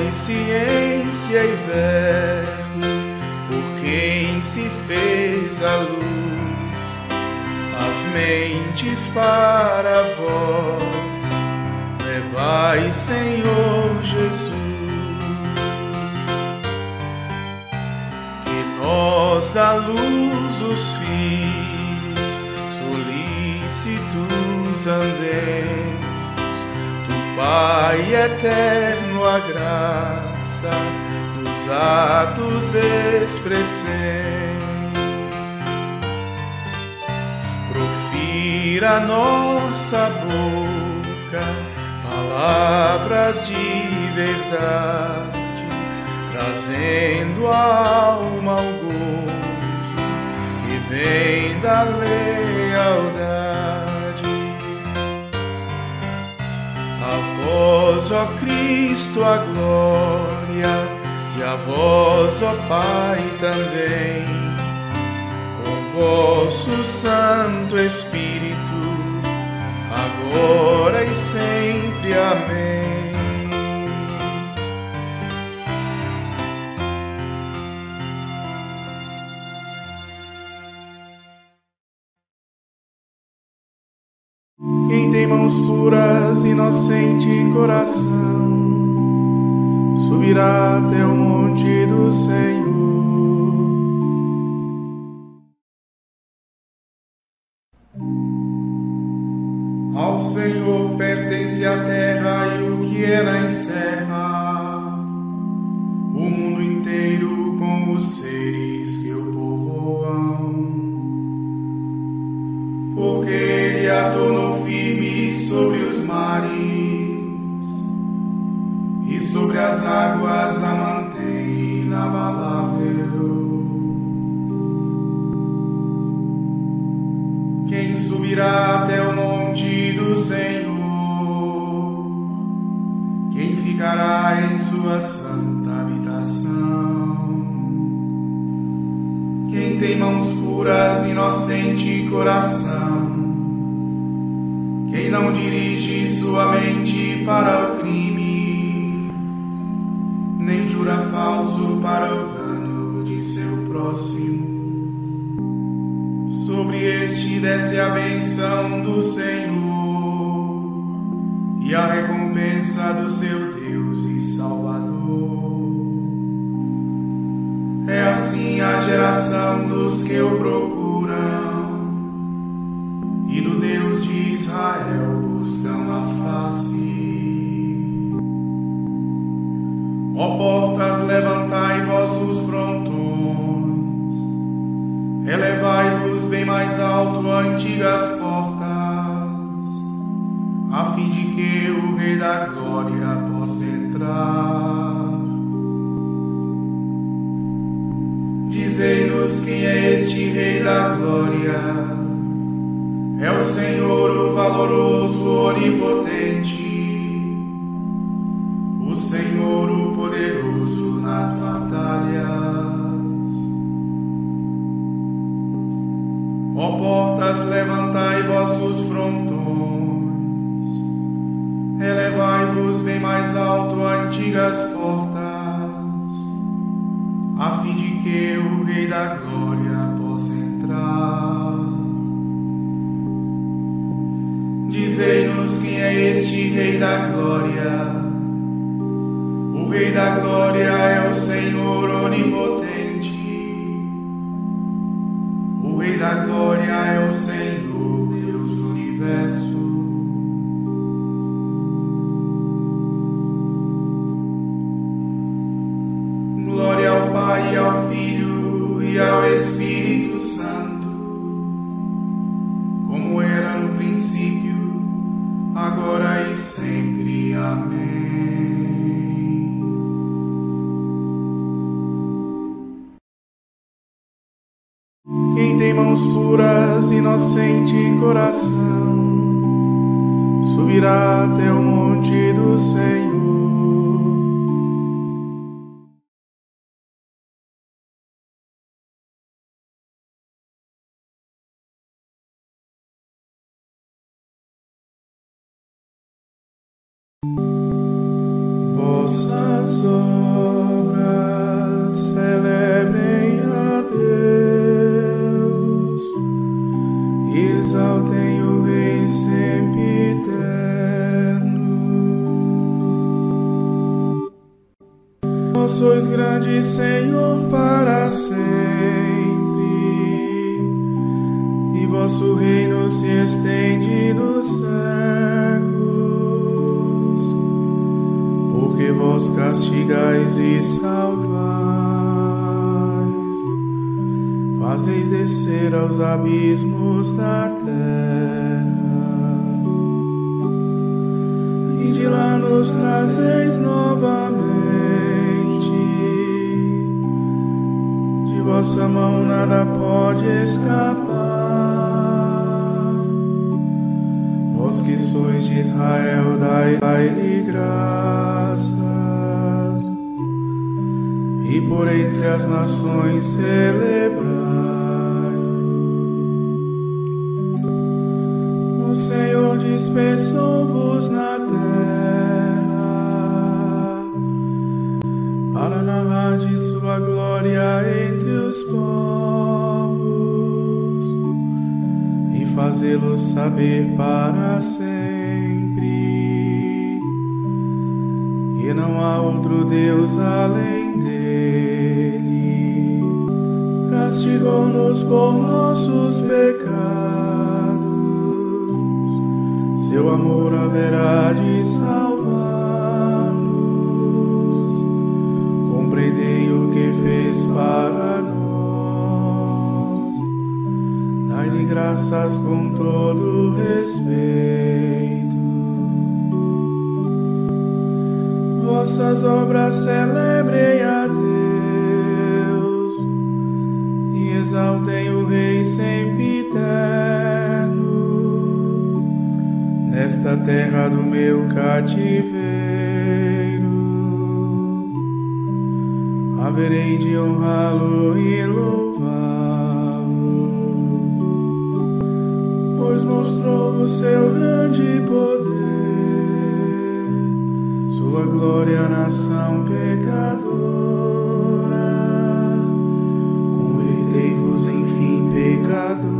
Pai, ciência e verbo, por quem se fez a luz, as mentes para vós, levai, Senhor Jesus. nós da luz os filhos, solícitos andemos, Pai eterno a graça, dos atos expressemos. Profira nossa boca palavras de verdade trazendo a alma ao gozo que vem da lealdade. A vós, ó Cristo, a glória, e a vós, ó Pai, também, com vosso Santo Espírito, agora e sempre. Amém. Quem tem mãos puras, inocente coração, subirá até o monte do Senhor. Ao Senhor pertence a terra e o que ela encerra, o mundo inteiro com os seres que o povoam. Porque sobre os mares e sobre as águas a mantém inabalável. Quem subirá até o monte do Senhor? Quem ficará em sua santa habitação? Quem tem mãos puras, inocente coração, quem não dirige sua mente para o crime, nem jura falso para o dano de seu próximo. Sobre este desce a benção do Senhor e a recompensa do seu Deus e Salvador. É assim a geração dos que o procuram Israel buscam a face. Ó portas, levantai vossos frontões, elevai-vos bem mais alto, antigas portas, a fim de que o Rei da Glória possa entrar. Dizei-nos quem é este Rei da Glória. É o Senhor, o valoroso, onipotente, o Senhor, o poderoso nas batalhas. Ó portas, levantai vossos frontões, elevai-vos bem mais alto, antigas portas, a fim de que o Rei da Glória possa entrar. Dizei-nos quem é este Rei da Glória. O Rei da Glória é o Senhor onipotente. O Rei da Glória é o Senhor, Deus do universo. Glória ao Pai, ao Filho e ao Espírito Quem tem mãos puras, inocente coração, subirá até o monte do Senhor. Aos abismos da terra, e de lá nos trazeis novamente. De vossa mão nada pode escapar. Vós que sois de Israel, dai-lhe graças, e por entre as nações celebrai. Dai-lhe graças com todo respeito. vossas obras celebrem a Deus e exaltem o Rei sempre eterno nesta terra do meu cativeiro. Haverei de honrá-lo e louvá-lo, pois mostrou o seu grande poder sua glória, nação pecadora. Convertei-vos, enfim, pecadores.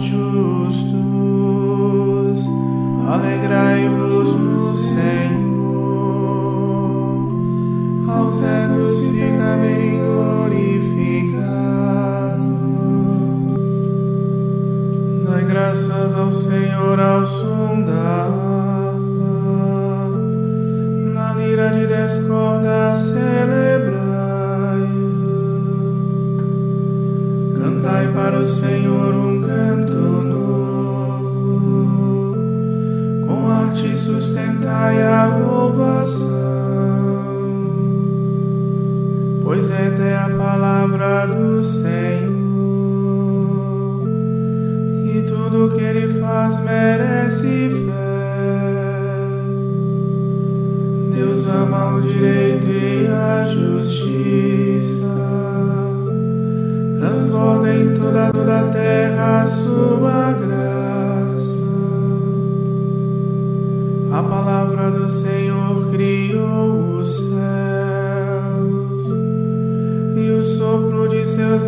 Ó justos, do Senhor, e tudo que Ele faz merece fé. Deus ama o direito e a justiça transborda em toda, a terra a sua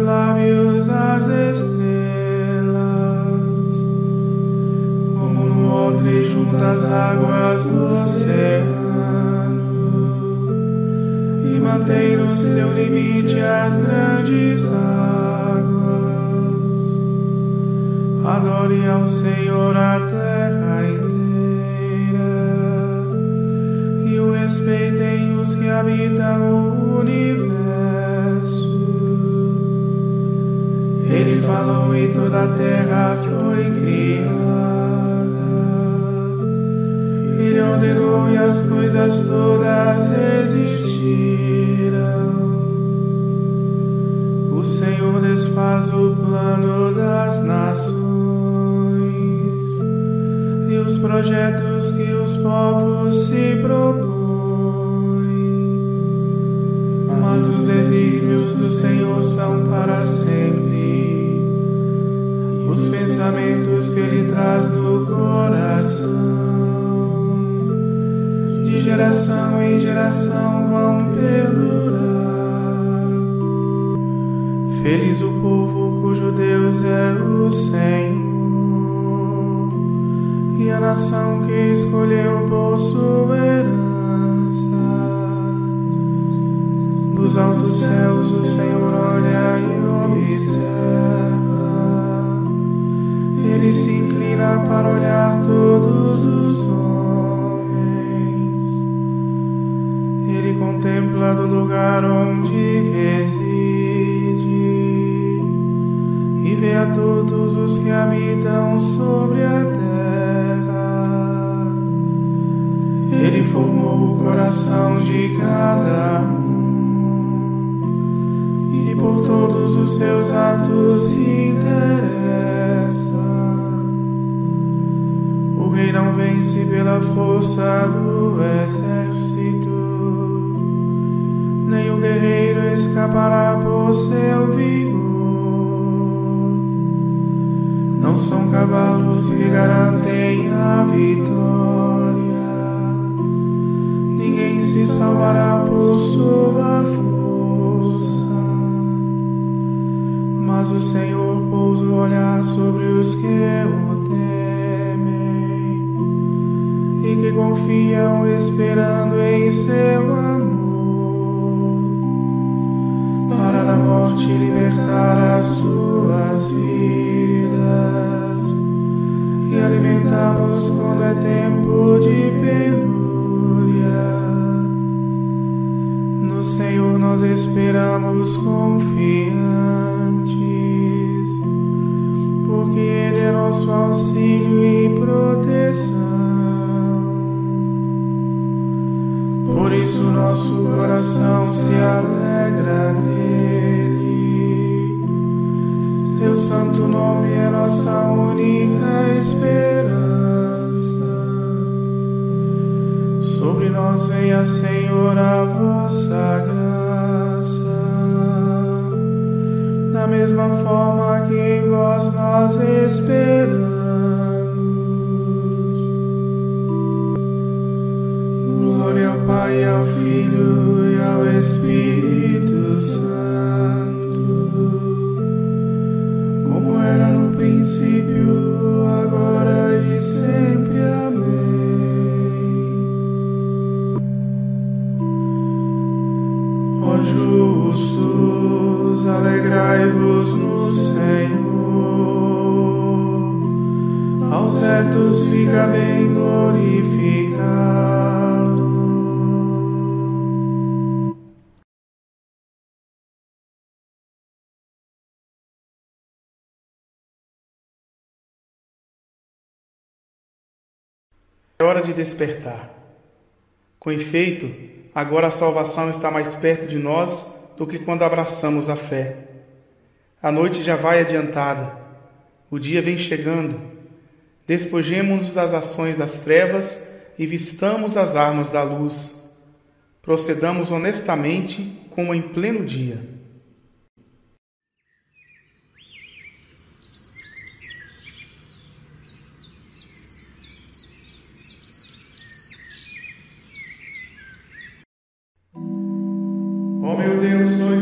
lábios as estrelas. Como no odre junta as águas do oceano e mantém no seu limite as grandes águas. Adore ao Senhor a terra inteira e o respeitem os que habitam o universo. Ele falou e toda a terra foi criada. Ele ordenou e as coisas todas existiram. O Senhor desfaz o plano das nações e os projetos que os povos se propõem. Pensamentos que Ele traz do coração. De geração em geração vão perdurar. Feliz o povo cujo Deus é o Senhor e a nação que escolheu por sua herança. Dos altos céus o Senhor olha e para olhar todos os homens. Ele contempla do lugar onde reside e vê a todos os que habitam sobre a terra. Ele formou o coração de cada um e por todos os seus atos se interessa. Não vence pela força do exército, nem o guerreiro escapará por seu vigor. Não são cavalos que garantem a vitória ninguém se salvará por sua força. Mas o Senhor pousa o olhar sobre os que o temem e que confiam esperando em seu amor para da morte libertar as suas vidas e alimentá-los quando é tempo de penúria. No Senhor nós esperamos confiantes, porque Ele é nosso auxílio e proteção. Nosso coração se alegra nele. Seu santo nome é aos retos fica bem glorificado. É hora de despertar. Com efeito, agora a salvação está mais perto de nós do que quando abraçamos a fé. A noite já vai adiantada, o dia vem chegando. Despojemos-nos das ações das trevas e vistamos as armas da luz. Procedamos honestamente como em pleno dia. Oh, meu Deus, sois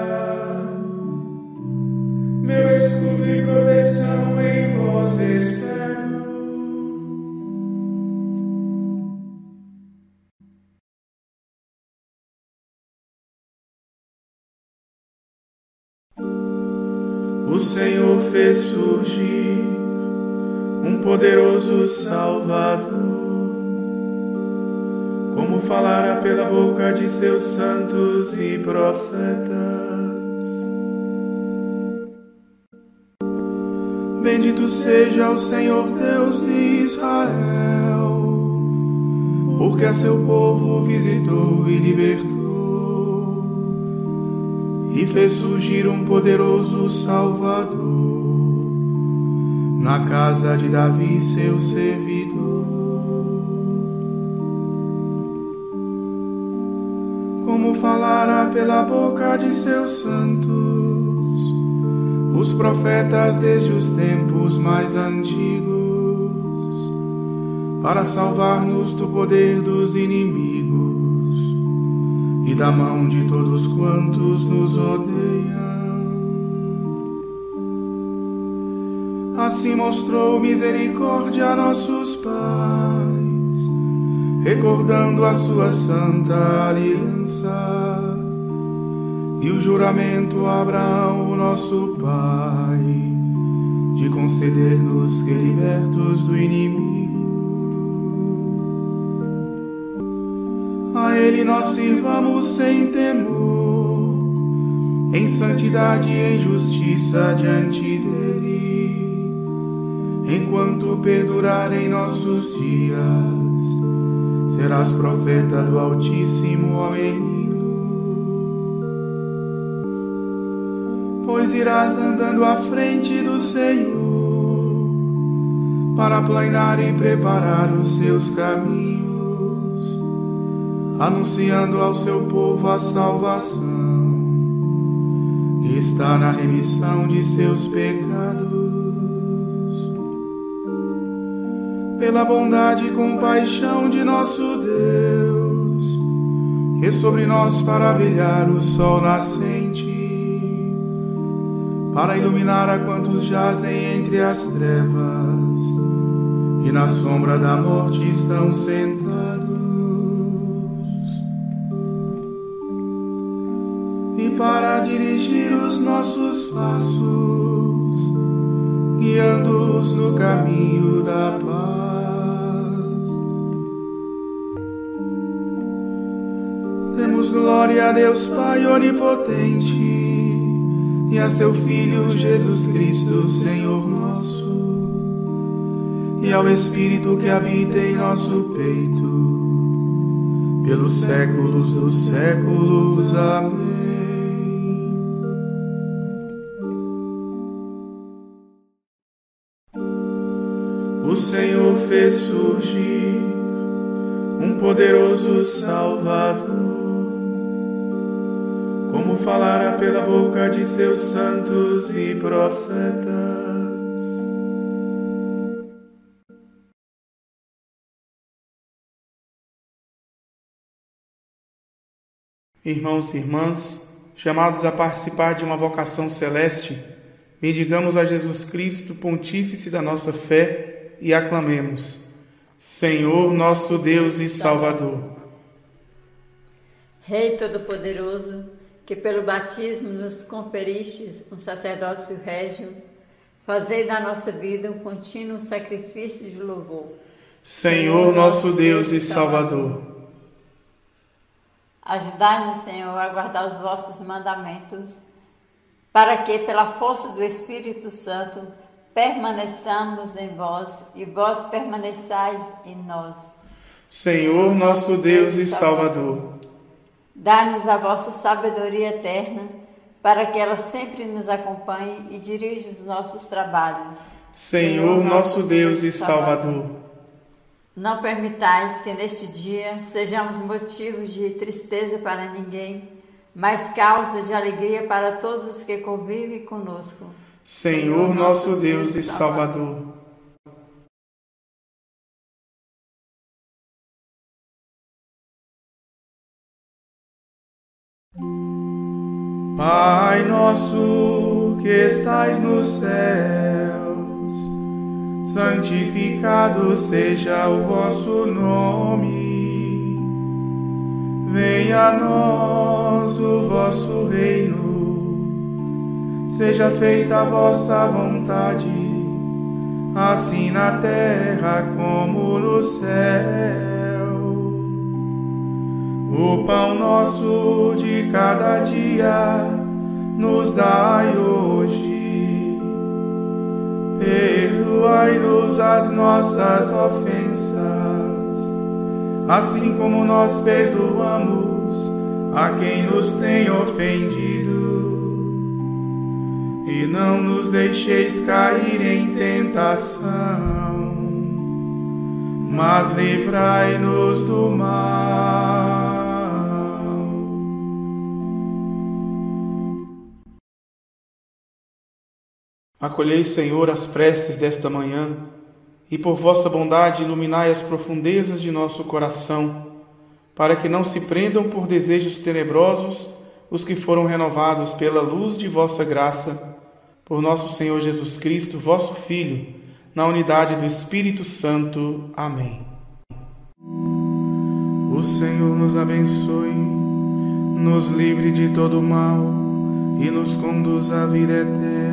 Senhor fez surgir um poderoso Salvador como falara pela boca de seus santos e profetas. Bendito seja o Senhor Deus de Israel, porque a seu povo visitou e libertou, e fez surgir um poderoso Salvador na casa de Davi, seu servidor. como falara pela boca de seus santos, os profetas desde os tempos mais antigos, para salvar-nos do poder dos inimigos e da mão de todos quantos nos odeiam. Assim mostrou misericórdia a nossos pais recordando a sua santa aliança e o juramento a Abraão, nosso pai, de conceder-nos que libertos do inimigo, a ele nós sirvamos sem temor, em santidade e em justiça diante dele, enquanto perdurarem nossos dias serás profeta do Altíssimo, ó menino. Pois irás andando à frente do Senhor, para planear e preparar os seus caminhos, anunciando ao seu povo a salvação está na remissão de seus pecados. Pela bondade e compaixão de nosso Deus, que sobre nós fará brilhar o sol nascente, para iluminar a quantos jazem entre as trevas e na sombra da morte estão sentados. Para dirigir os nossos passos, guiando-os no caminho da paz. Demos glória a Deus Pai Onipotente e a seu Filho Jesus Cristo, Senhor nosso e ao Espírito que habita em nosso peito, pelos séculos dos séculos. Amém. Senhor fez surgir um poderoso Salvador, como falara pela boca de seus santos e profetas. Irmãos e irmãs, chamados a participar de uma vocação celeste, bendigamos a Jesus Cristo, pontífice da nossa fé, e aclamemos: Senhor, nosso Deus e Salvador. Rei Todo-Poderoso, que pelo batismo nos conferistes um sacerdócio régio, fazei da nossa vida um contínuo sacrifício de louvor. Senhor, nosso Deus e Salvador. Ajudai-nos, Senhor, a guardar os vossos mandamentos, para que, pela força do Espírito Santo, permaneçamos em vós e vós permaneçais em nós. Senhor, nosso Deus e Salvador. Dá-nos a vossa sabedoria eterna, para que ela sempre nos acompanhe e dirija os nossos trabalhos. Senhor, nosso Deus e Salvador. Não permitais que neste dia sejamos motivos de tristeza para ninguém, mas causa de alegria para todos os que convivem conosco. Senhor nosso Deus e Salvador. Pai nosso que estais no céu, santificado seja o vosso nome. Venha a nós o vosso reino, seja feita a vossa vontade, assim na terra como no céu. O pão nosso de cada dia nos dai hoje perdoai-nos as nossas ofensas, assim como nós perdoamos a quem nos tem ofendido. E não nos deixeis cair em tentação, mas livrai-nos do mal. Acolhei, Senhor, as preces desta manhã e, por vossa bondade, iluminai as profundezas de nosso coração, para que não se prendam por desejos tenebrosos os que foram renovados pela luz de vossa graça, por nosso Senhor Jesus Cristo, vosso Filho, na unidade do Espírito Santo. Amém. O Senhor nos abençoe, nos livre de todo mal e nos conduz à vida eterna.